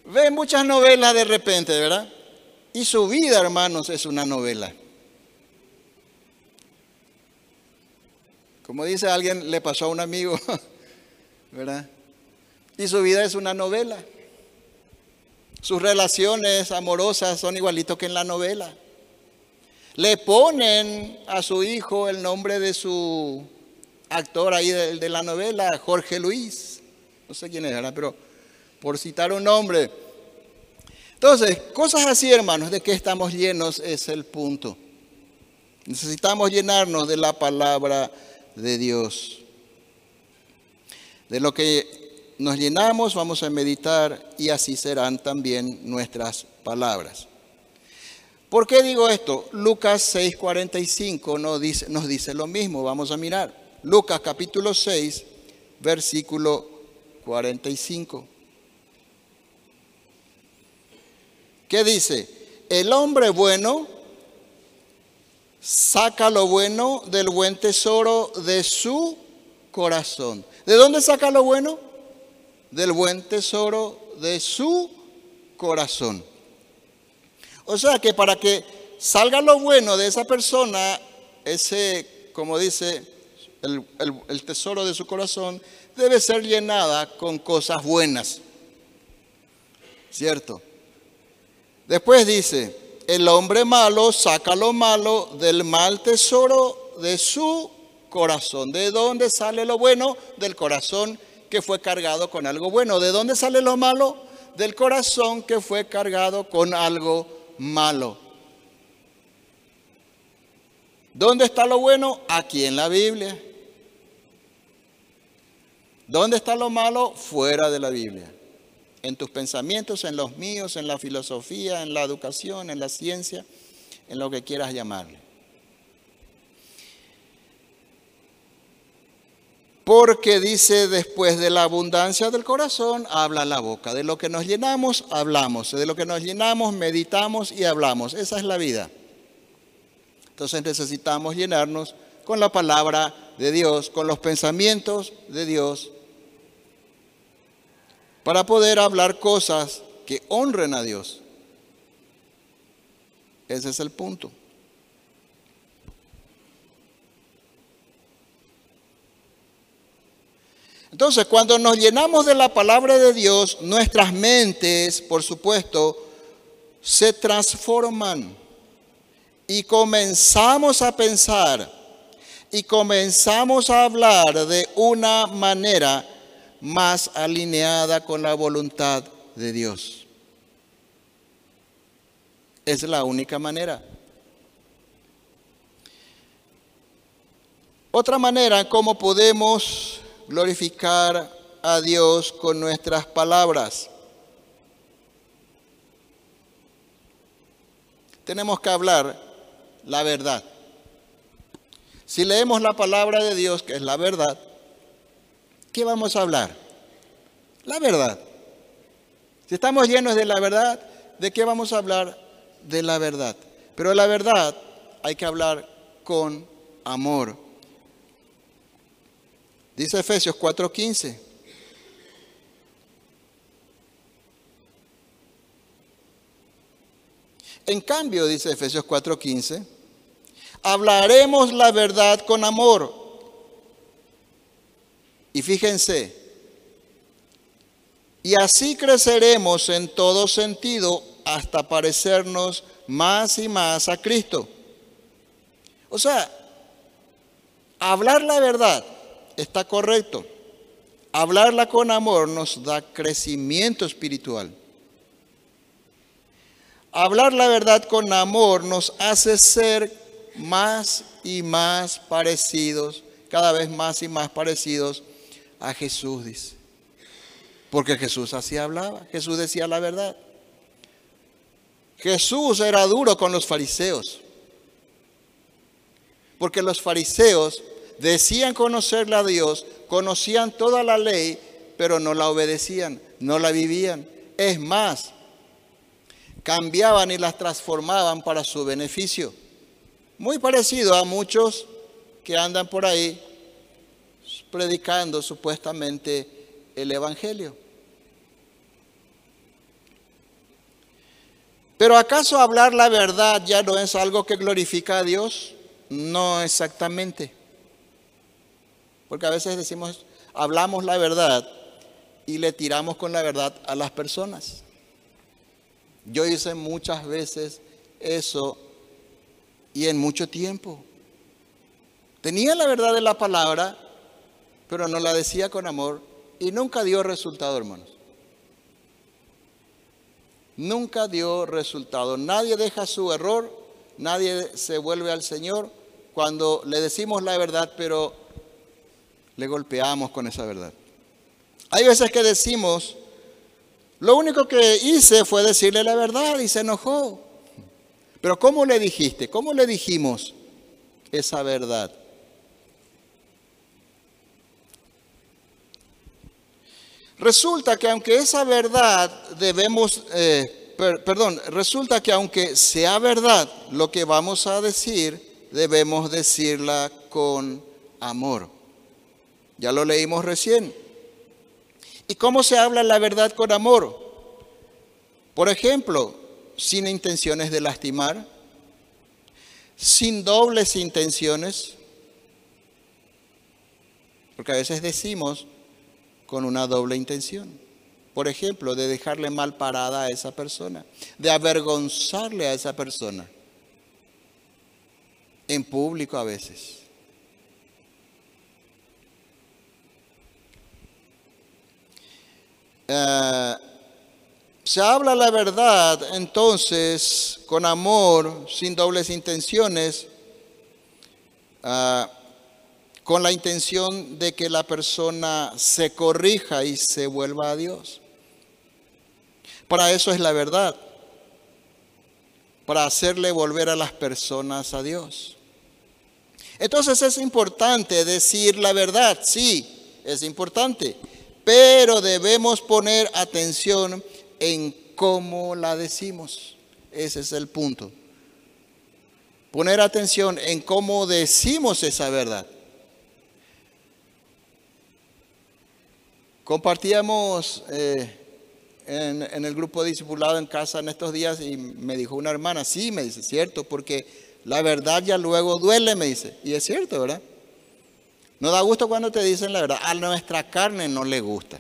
Ve muchas novelas de repente, ¿verdad? Y su vida, hermanos, es una novela. Como dice alguien, le pasó a un amigo, ¿verdad? Y su vida es una novela. Sus relaciones amorosas son igualitos que en la novela. Le ponen a su hijo el nombre de su actor ahí de, la novela, Jorge Luis. No sé quién es, ¿verdad? Pero por citar un nombre. Entonces, cosas así, hermanos, de que estamos llenos es el punto. Necesitamos llenarnos de la palabra de Dios. De lo que nos llenamos, vamos a meditar y así serán también nuestras palabras. ¿Por qué digo esto? Lucas 6:45 nos dice, nos dice lo mismo. Vamos a mirar. Lucas capítulo 6, versículo 45. ¿Qué dice? El hombre bueno saca lo bueno del buen tesoro de su corazón. ¿De dónde saca lo bueno? del buen tesoro de su corazón. O sea que para que salga lo bueno de esa persona, ese, como dice, el, tesoro de su corazón debe ser llenada con cosas buenas. ¿Cierto? Después dice, el hombre malo saca lo malo del mal tesoro de su corazón. ¿De dónde sale lo bueno? Del corazón que fue cargado con algo bueno. ¿De dónde sale lo malo? Del corazón que fue cargado con algo malo. ¿Dónde está lo bueno? Aquí en la Biblia. ¿Dónde está lo malo? Fuera de la Biblia. En tus pensamientos, en los míos, en la filosofía, en la educación, en la ciencia, en lo que quieras llamarle. Porque dice después de la abundancia del corazón, habla la boca. De lo que nos llenamos, hablamos. De lo que nos llenamos, meditamos y hablamos. Esa es la vida. Entonces necesitamos llenarnos con la palabra de Dios, con los pensamientos de Dios, para poder hablar cosas que honren a Dios. Ese es el punto. Entonces, cuando nos llenamos de la palabra de Dios, nuestras mentes, por supuesto, se transforman y comenzamos a pensar y comenzamos a hablar de una manera más alineada con la voluntad de Dios. Es la única manera. Otra manera como podemos glorificar a Dios con nuestras palabras. Tenemos que hablar la verdad. Si leemos la palabra de Dios, que es la verdad, ¿qué vamos a hablar? La verdad. Si estamos llenos de la verdad, ¿de qué vamos a hablar? De la verdad. Pero la verdad hay que hablar con amor. Dice Efesios 4:15. En cambio, dice Efesios 4:15, hablaremos la verdad con amor. Y fíjense, y así creceremos en todo sentido hasta parecernos más y más a Cristo. O sea, hablar la verdad está correcto. Hablarla con amor nos da crecimiento espiritual. Hablar la verdad con amor nos hace ser más y más parecidos, cada vez más y más parecidos a Jesús, dice. Porque Jesús así hablaba, Jesús decía la verdad. Jesús era duro con los fariseos. Porque los fariseos decían conocerle a Dios, conocían toda la ley, pero no la obedecían, no la vivían. Es más, cambiaban y las transformaban para su beneficio. Muy parecido a muchos que andan por ahí predicando supuestamente el Evangelio. Pero ¿acaso hablar la verdad ya no es algo que glorifica a Dios? No exactamente. Porque a veces decimos, hablamos la verdad y le tiramos con la verdad a las personas. Yo hice muchas veces eso y en mucho tiempo. Tenía la verdad de la palabra, pero no la decía con amor y nunca dio resultado, hermanos. Nunca dio resultado. Nadie deja su error, nadie se vuelve al Señor cuando le decimos la verdad, pero le golpeamos con esa verdad. Hay veces que decimos, lo único que hice fue decirle la verdad y se enojó. Pero ¿cómo le dijiste? ¿Cómo le dijimos esa verdad? Resulta que aunque esa verdad debemos, eh, perdón, resulta que aunque sea verdad lo que vamos a decir, debemos decirla con amor. Ya lo leímos recién. ¿Y cómo se habla la verdad con amor? Por ejemplo, sin intenciones de lastimar, sin dobles intenciones, porque a veces decimos con una doble intención. Por ejemplo, de dejarle mal parada a esa persona, de avergonzarle a esa persona, en público a veces. Eh, se habla la verdad entonces con amor, sin dobles intenciones, ah, con la intención de que la persona se corrija y se vuelva a Dios. Para eso es la verdad, para hacerle volver a las personas a Dios. Entonces es importante decir la verdad, sí, es importante, pero debemos poner atención en cómo la decimos. Ese es el punto. Poner atención en cómo decimos esa verdad. Compartíamos eh, en, el grupo discipulado en casa en estos días y me dijo una hermana, sí, me dice, cierto, porque la verdad ya luego duele, me dice. Y es cierto, ¿verdad? No da gusto cuando te dicen la verdad. A nuestra carne no le gusta.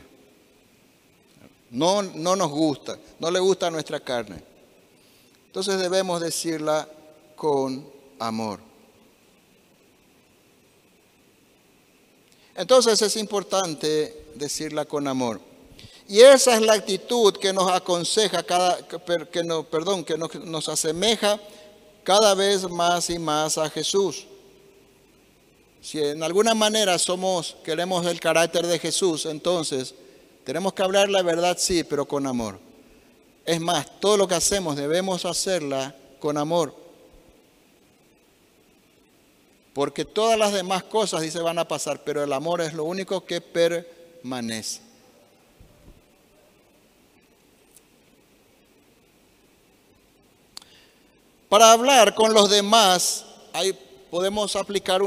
No, no nos gusta. No le gusta a nuestra carne. Entonces debemos decirla con amor. Entonces es importante decirla con amor. Y esa es la actitud que nos aconseja cada, que no, perdón, que nos, nos asemeja cada vez más y más a Jesús. Si en alguna manera somos, queremos el carácter de Jesús, entonces tenemos que hablar la verdad, sí, pero con amor. Es más, todo lo que hacemos debemos hacerla con amor. Porque todas las demás cosas, dice, van a pasar, pero el amor es lo único que permanece. Para hablar con los demás, ahí podemos aplicar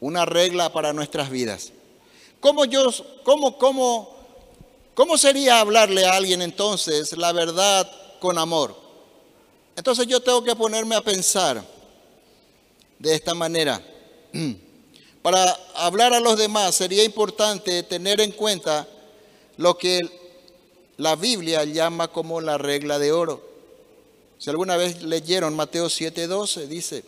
una regla para nuestras vidas. ¿Cómo, yo, cómo, cómo, ¿Cómo sería hablarle a alguien entonces la verdad con amor? Entonces yo tengo que ponerme a pensar de esta manera. Para hablar a los demás sería importante tener en cuenta lo que la Biblia llama como la regla de oro. Si alguna vez leyeron Mateo 7:12, dice,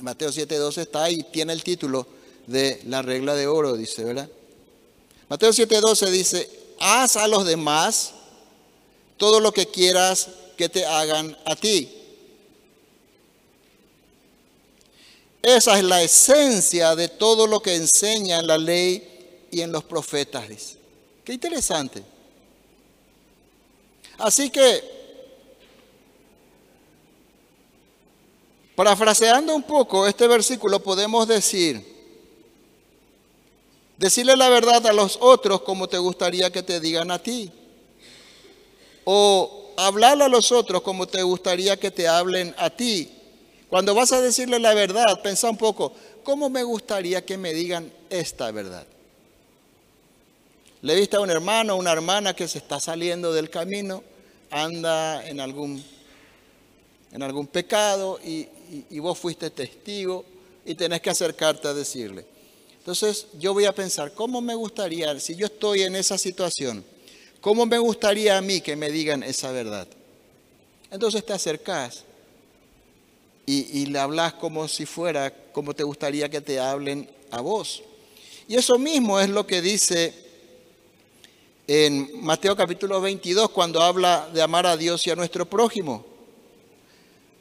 Mateo 7:12 está ahí, tiene el título de la regla de oro, dice, ¿verdad? Mateo 7:12 dice, haz a los demás todo lo que quieras que te hagan a ti. Esa es la esencia de todo lo que enseña en la ley y en los profetas. Dice. Qué interesante. Así que, parafraseando un poco este versículo, podemos decir, decirle la verdad a los otros como te gustaría que te digan a ti. O hablarle a los otros como te gustaría que te hablen a ti. Cuando vas a decirle la verdad, pensa un poco, ¿cómo me gustaría que me digan esta verdad? Le viste a un hermano una hermana que se está saliendo del camino, anda en algún, en algún pecado y, y vos fuiste testigo y tenés que acercarte a decirle. Entonces yo voy a pensar, ¿cómo me gustaría, si yo estoy en esa situación, cómo me gustaría a mí que me digan esa verdad? Entonces te acercás y, le hablas como si fuera, como te gustaría que te hablen a vos. Y eso mismo es lo que dice en Mateo capítulo 22 cuando habla de amar a Dios y a nuestro prójimo.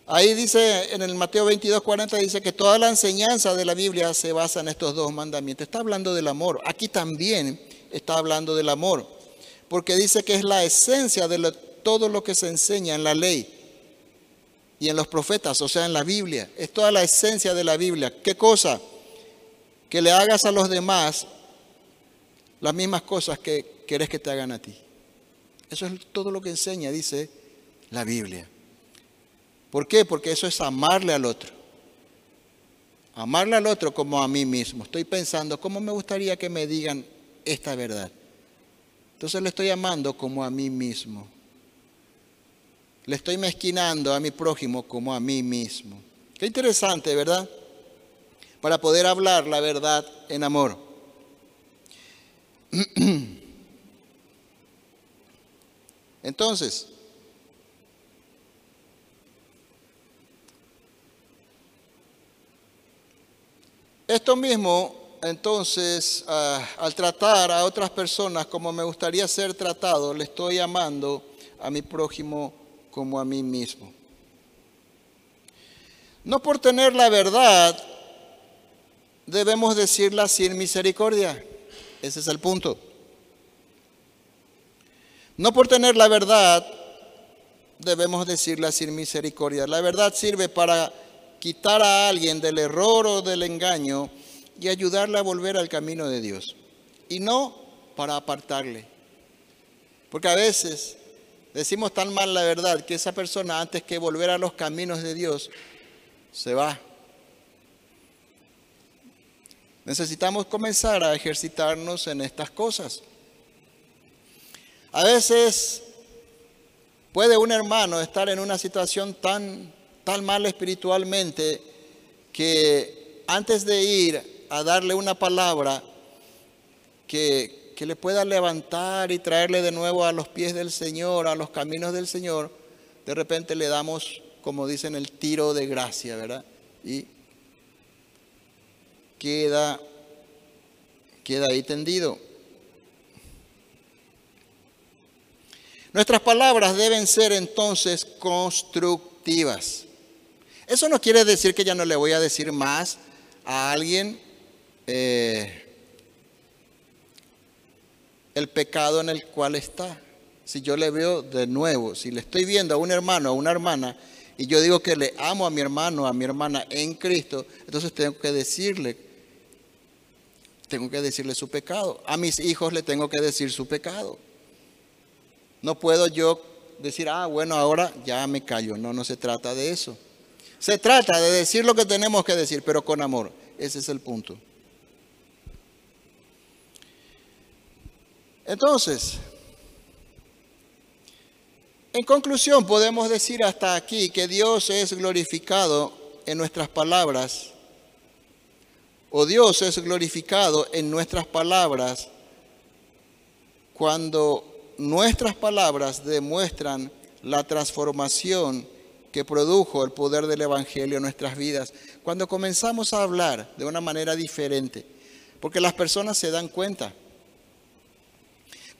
Ahí dice, en el Mateo 22, 40, dice que toda la enseñanza de la Biblia se basa en estos dos mandamientos. Está hablando del amor. Aquí también está hablando del amor. Porque dice que es la esencia de todo lo que se enseña en la ley y en los profetas, o sea, en la Biblia. Es toda la esencia de la Biblia. ¿Qué cosa? Que le hagas a los demás las mismas cosas que querés que te hagan a ti. Eso es todo lo que enseña, dice la Biblia. ¿Por qué? Porque eso es amarle al otro. Amarle al otro como a mí mismo. Estoy pensando, ¿cómo me gustaría que me digan esta verdad? Entonces le estoy amando como a mí mismo. Le estoy mezquinando a mi prójimo como a mí mismo. Qué interesante, ¿verdad? Para poder hablar la verdad en amor. Entonces, esto mismo, entonces, ah, al tratar a otras personas como me gustaría ser tratado, le estoy amando a mi prójimo como a mí mismo. No por tener la verdad debemos decirla sin misericordia. Ese es el punto. No por tener la verdad debemos decirla sin misericordia. La verdad sirve para quitar a alguien del error o del engaño y ayudarle a volver al camino de Dios. Y no para apartarle. Porque a veces decimos tan mal la verdad que esa persona antes que volver a los caminos de Dios se va. Necesitamos comenzar a ejercitarnos en estas cosas. A veces puede un hermano estar en una situación tan, tan mal espiritualmente que antes de ir a darle una palabra que, que le pueda levantar y traerle de nuevo a los pies del Señor, a los caminos del Señor, de repente le damos, como dicen, el tiro de gracia, ¿verdad? Y queda, queda ahí tendido. Nuestras palabras deben ser entonces constructivas. Eso no quiere decir que ya no le voy a decir más a alguien eh, el pecado en el cual está. Si yo le veo de nuevo, si le estoy viendo a un hermano, a una hermana, y yo digo que le amo a mi hermano, a mi hermana en Cristo, entonces tengo que decirle, tengo que decirle su pecado. A mis hijos le tengo que decir su pecado. No puedo yo decir, ah, bueno, ahora ya me callo. No, no se trata de eso. Se trata de decir lo que tenemos que decir, pero con amor. Ese es el punto. Entonces, en conclusión, podemos decir hasta aquí que Dios es glorificado en nuestras palabras, o Dios es glorificado en nuestras palabras cuando nuestras palabras demuestran la transformación que produjo el poder del Evangelio en nuestras vidas. Cuando comenzamos a hablar de una manera diferente, porque las personas se dan cuenta.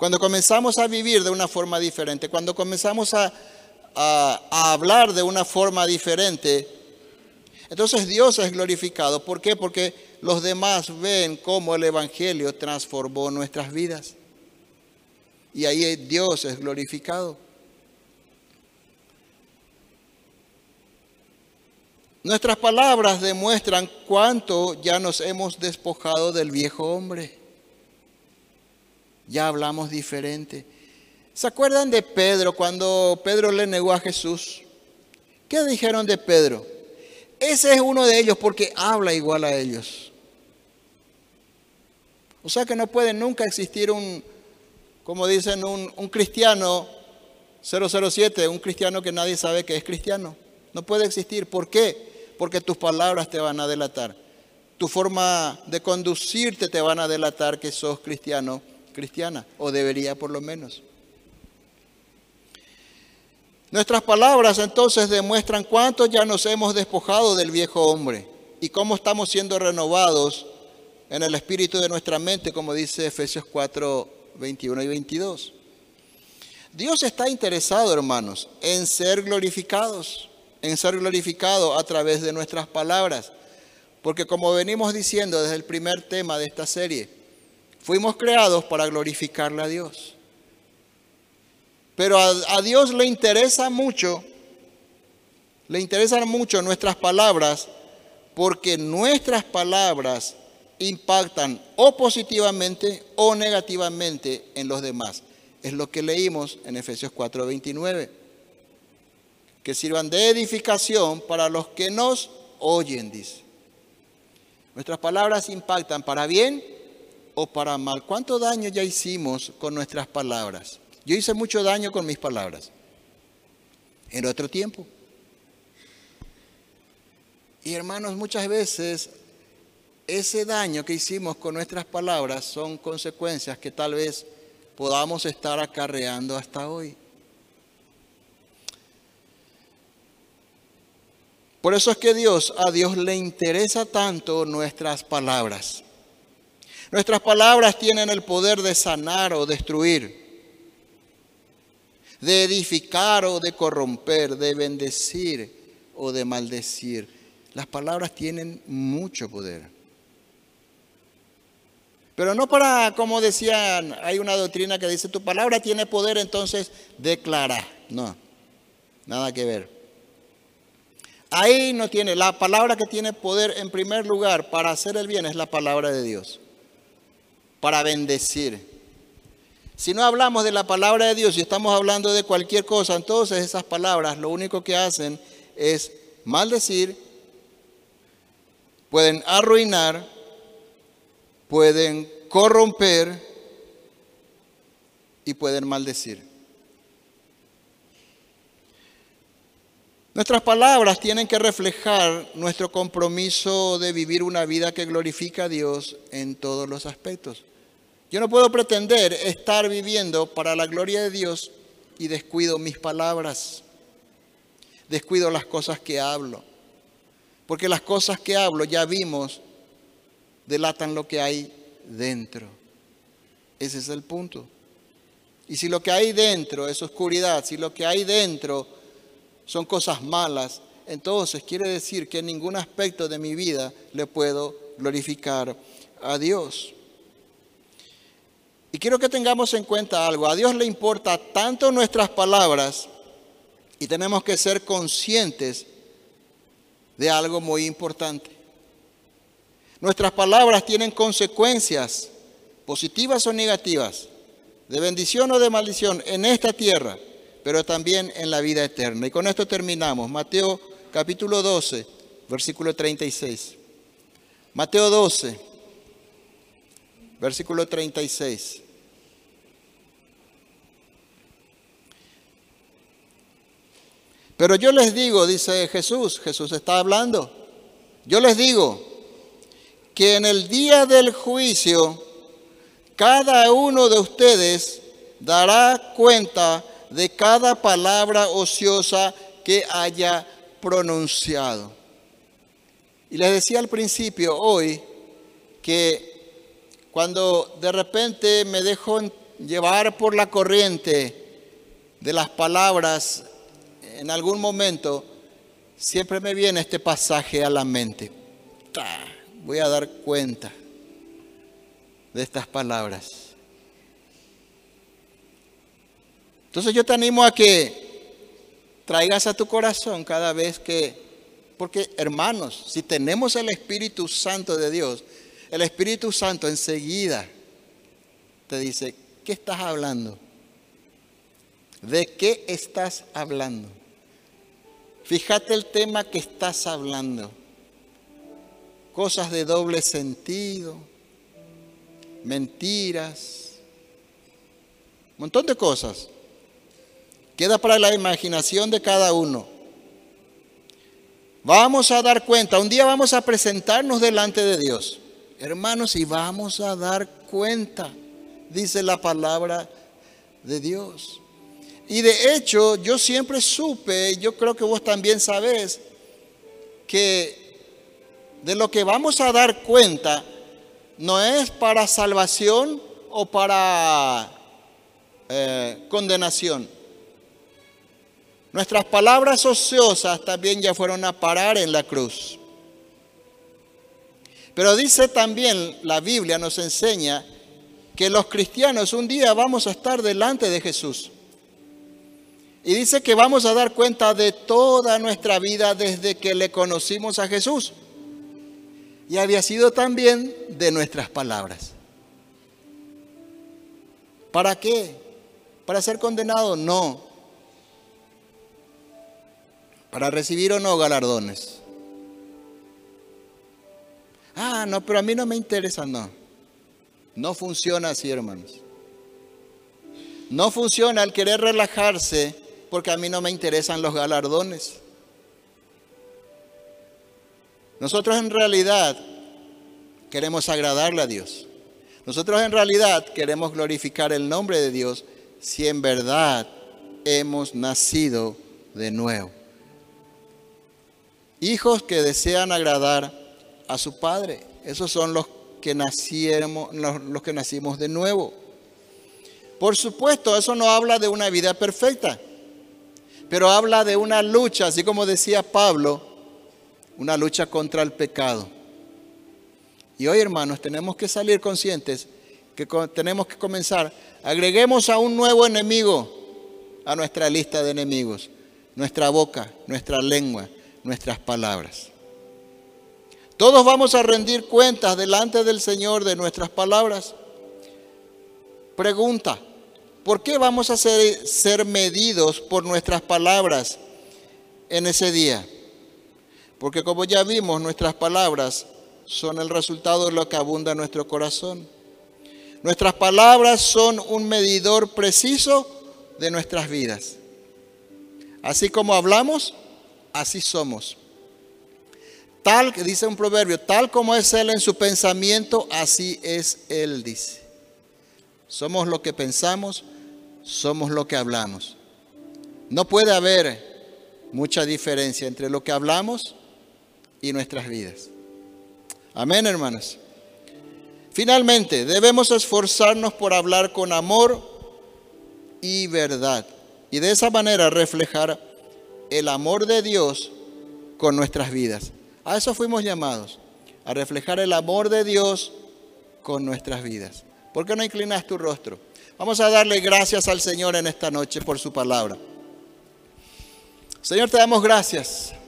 Cuando comenzamos a vivir de una forma diferente, cuando comenzamos a, hablar de una forma diferente, entonces Dios es glorificado. ¿Por qué? Porque los demás ven cómo el Evangelio transformó nuestras vidas. Y ahí Dios es glorificado. Nuestras palabras demuestran cuánto ya nos hemos despojado del viejo hombre ya hablamos diferente. ¿Se acuerdan de Pedro cuando Pedro le negó a Jesús? ¿Qué dijeron de Pedro? Ese es uno de ellos porque habla igual a ellos. O sea que no puede nunca existir un, como dicen, un, un cristiano 007, un cristiano que nadie sabe que es cristiano. No puede existir. ¿Por qué? Porque tus palabras te van a delatar. Tu forma de conducirte te van a delatar que sos cristiano cristiana, o debería por lo menos. Nuestras palabras entonces demuestran cuánto ya nos hemos despojado del viejo hombre y cómo estamos siendo renovados en el espíritu de nuestra mente, como dice Efesios 4, 21 y 22. Dios está interesado, hermanos, en ser glorificados, en ser glorificado a través de nuestras palabras, porque como venimos diciendo desde el primer tema de esta serie, Fuimos creados para glorificarle a Dios. Pero a, Dios le interesa mucho, le interesan mucho nuestras palabras, porque nuestras palabras impactan o positivamente o negativamente en los demás. Es lo que leímos en Efesios 4:29. Que sirvan de edificación para los que nos oyen, dice. Nuestras palabras impactan para bien o para mal. ¿Cuánto daño ya hicimos con nuestras palabras? Yo hice mucho daño con mis palabras. En otro tiempo. Y hermanos, muchas veces ese daño que hicimos con nuestras palabras son consecuencias que tal vez podamos estar acarreando hasta hoy. Por eso es que Dios, a Dios le interesa tanto nuestras palabras. Nuestras palabras tienen el poder de sanar o destruir, de edificar o de corromper, de bendecir o de maldecir. Las palabras tienen mucho poder. Pero no para, como decían, hay una doctrina que dice, tu palabra tiene poder, entonces declara. No, nada que ver. Ahí no tiene, la palabra que tiene poder en primer lugar para hacer el bien es la palabra de Dios para bendecir. Si no hablamos de la palabra de Dios y estamos hablando de cualquier cosa, entonces esas palabras lo único que hacen es maldecir, pueden arruinar, pueden corromper y pueden maldecir. Nuestras palabras tienen que reflejar nuestro compromiso de vivir una vida que glorifica a Dios en todos los aspectos. Yo no puedo pretender estar viviendo para la gloria de Dios y descuido mis palabras, descuido las cosas que hablo, porque las cosas que hablo ya vimos delatan lo que hay dentro. Ese es el punto. Y si lo que hay dentro es oscuridad, si lo que hay dentro son cosas malas, entonces quiere decir que en ningún aspecto de mi vida le puedo glorificar a Dios. Y quiero que tengamos en cuenta algo. A Dios le importa tanto nuestras palabras y tenemos que ser conscientes de algo muy importante. Nuestras palabras tienen consecuencias, positivas o negativas, de bendición o de maldición en esta tierra, pero también en la vida eterna. Y con esto terminamos. Mateo capítulo 12, versículo 36. Mateo 12, versículo 36. Pero yo les digo, dice Jesús, Jesús está hablando, yo les digo que en el día del juicio cada uno de ustedes dará cuenta de cada palabra ociosa que haya pronunciado. Y les decía al principio hoy que cuando de repente me dejo llevar por la corriente de las palabras en algún momento siempre me viene este pasaje a la mente. Voy a dar cuenta de estas palabras. Entonces yo te animo a que traigas a tu corazón cada vez que, porque hermanos, si tenemos el Espíritu Santo de Dios, el Espíritu Santo enseguida te dice, ¿qué estás hablando? ¿De qué estás hablando? Fíjate el tema que estás hablando. Cosas de doble sentido, mentiras, un montón de cosas. Queda para la imaginación de cada uno. Vamos a dar cuenta, un día vamos a presentarnos delante de Dios, hermanos, y vamos a dar cuenta, dice la palabra de Dios. Y de hecho, yo siempre supe, yo creo que vos también sabés, que de lo que vamos a dar cuenta no es para salvación o para eh, condenación. Nuestras palabras ociosas también ya fueron a parar en la cruz. Pero dice también la Biblia, nos enseña que los cristianos un día vamos a estar delante de Jesús. Y dice que vamos a dar cuenta de toda nuestra vida desde que le conocimos a Jesús. Y había sido también de nuestras palabras. ¿Para qué? ¿Para ser condenado? No. ¿Para recibir o no galardones? Ah, no, pero a mí no me interesa, no. No funciona así, hermanos. No funciona el querer relajarse porque a mí no me interesan los galardones. Nosotros en realidad queremos agradarle a Dios. Nosotros en realidad queremos glorificar el nombre de Dios si en verdad hemos nacido de nuevo. Hijos que desean agradar a su Padre. Esos son los que nacimos, los que nacimos de nuevo. Por supuesto, eso no habla de una vida perfecta pero habla de una lucha, así como decía Pablo, una lucha contra el pecado. Y hoy, hermanos, tenemos que salir conscientes que tenemos que comenzar. Agreguemos a un nuevo enemigo a nuestra lista de enemigos, nuestra boca, nuestra lengua, nuestras palabras. Todos vamos a rendir cuentas delante del Señor de nuestras palabras. Pregunta, ¿Por qué vamos a ser, ser, medidos por nuestras palabras en ese día? Porque como ya vimos, nuestras palabras son el resultado de lo que abunda en nuestro corazón. Nuestras palabras son un medidor preciso de nuestras vidas. Así como hablamos, así somos. Tal, dice un proverbio, tal como es Él en su pensamiento, así es Él, dice. Somos lo que pensamos, somos lo que hablamos. No puede haber mucha diferencia entre lo que hablamos y nuestras vidas. Amén, hermanos. Finalmente, debemos esforzarnos por hablar con amor y verdad. Y de esa manera reflejar el amor de Dios con nuestras vidas. A eso fuimos llamados. a reflejar el amor de Dios con nuestras vidas. ¿Por qué no inclinas tu rostro? Vamos a darle gracias al Señor en esta noche por su palabra. Señor, te damos gracias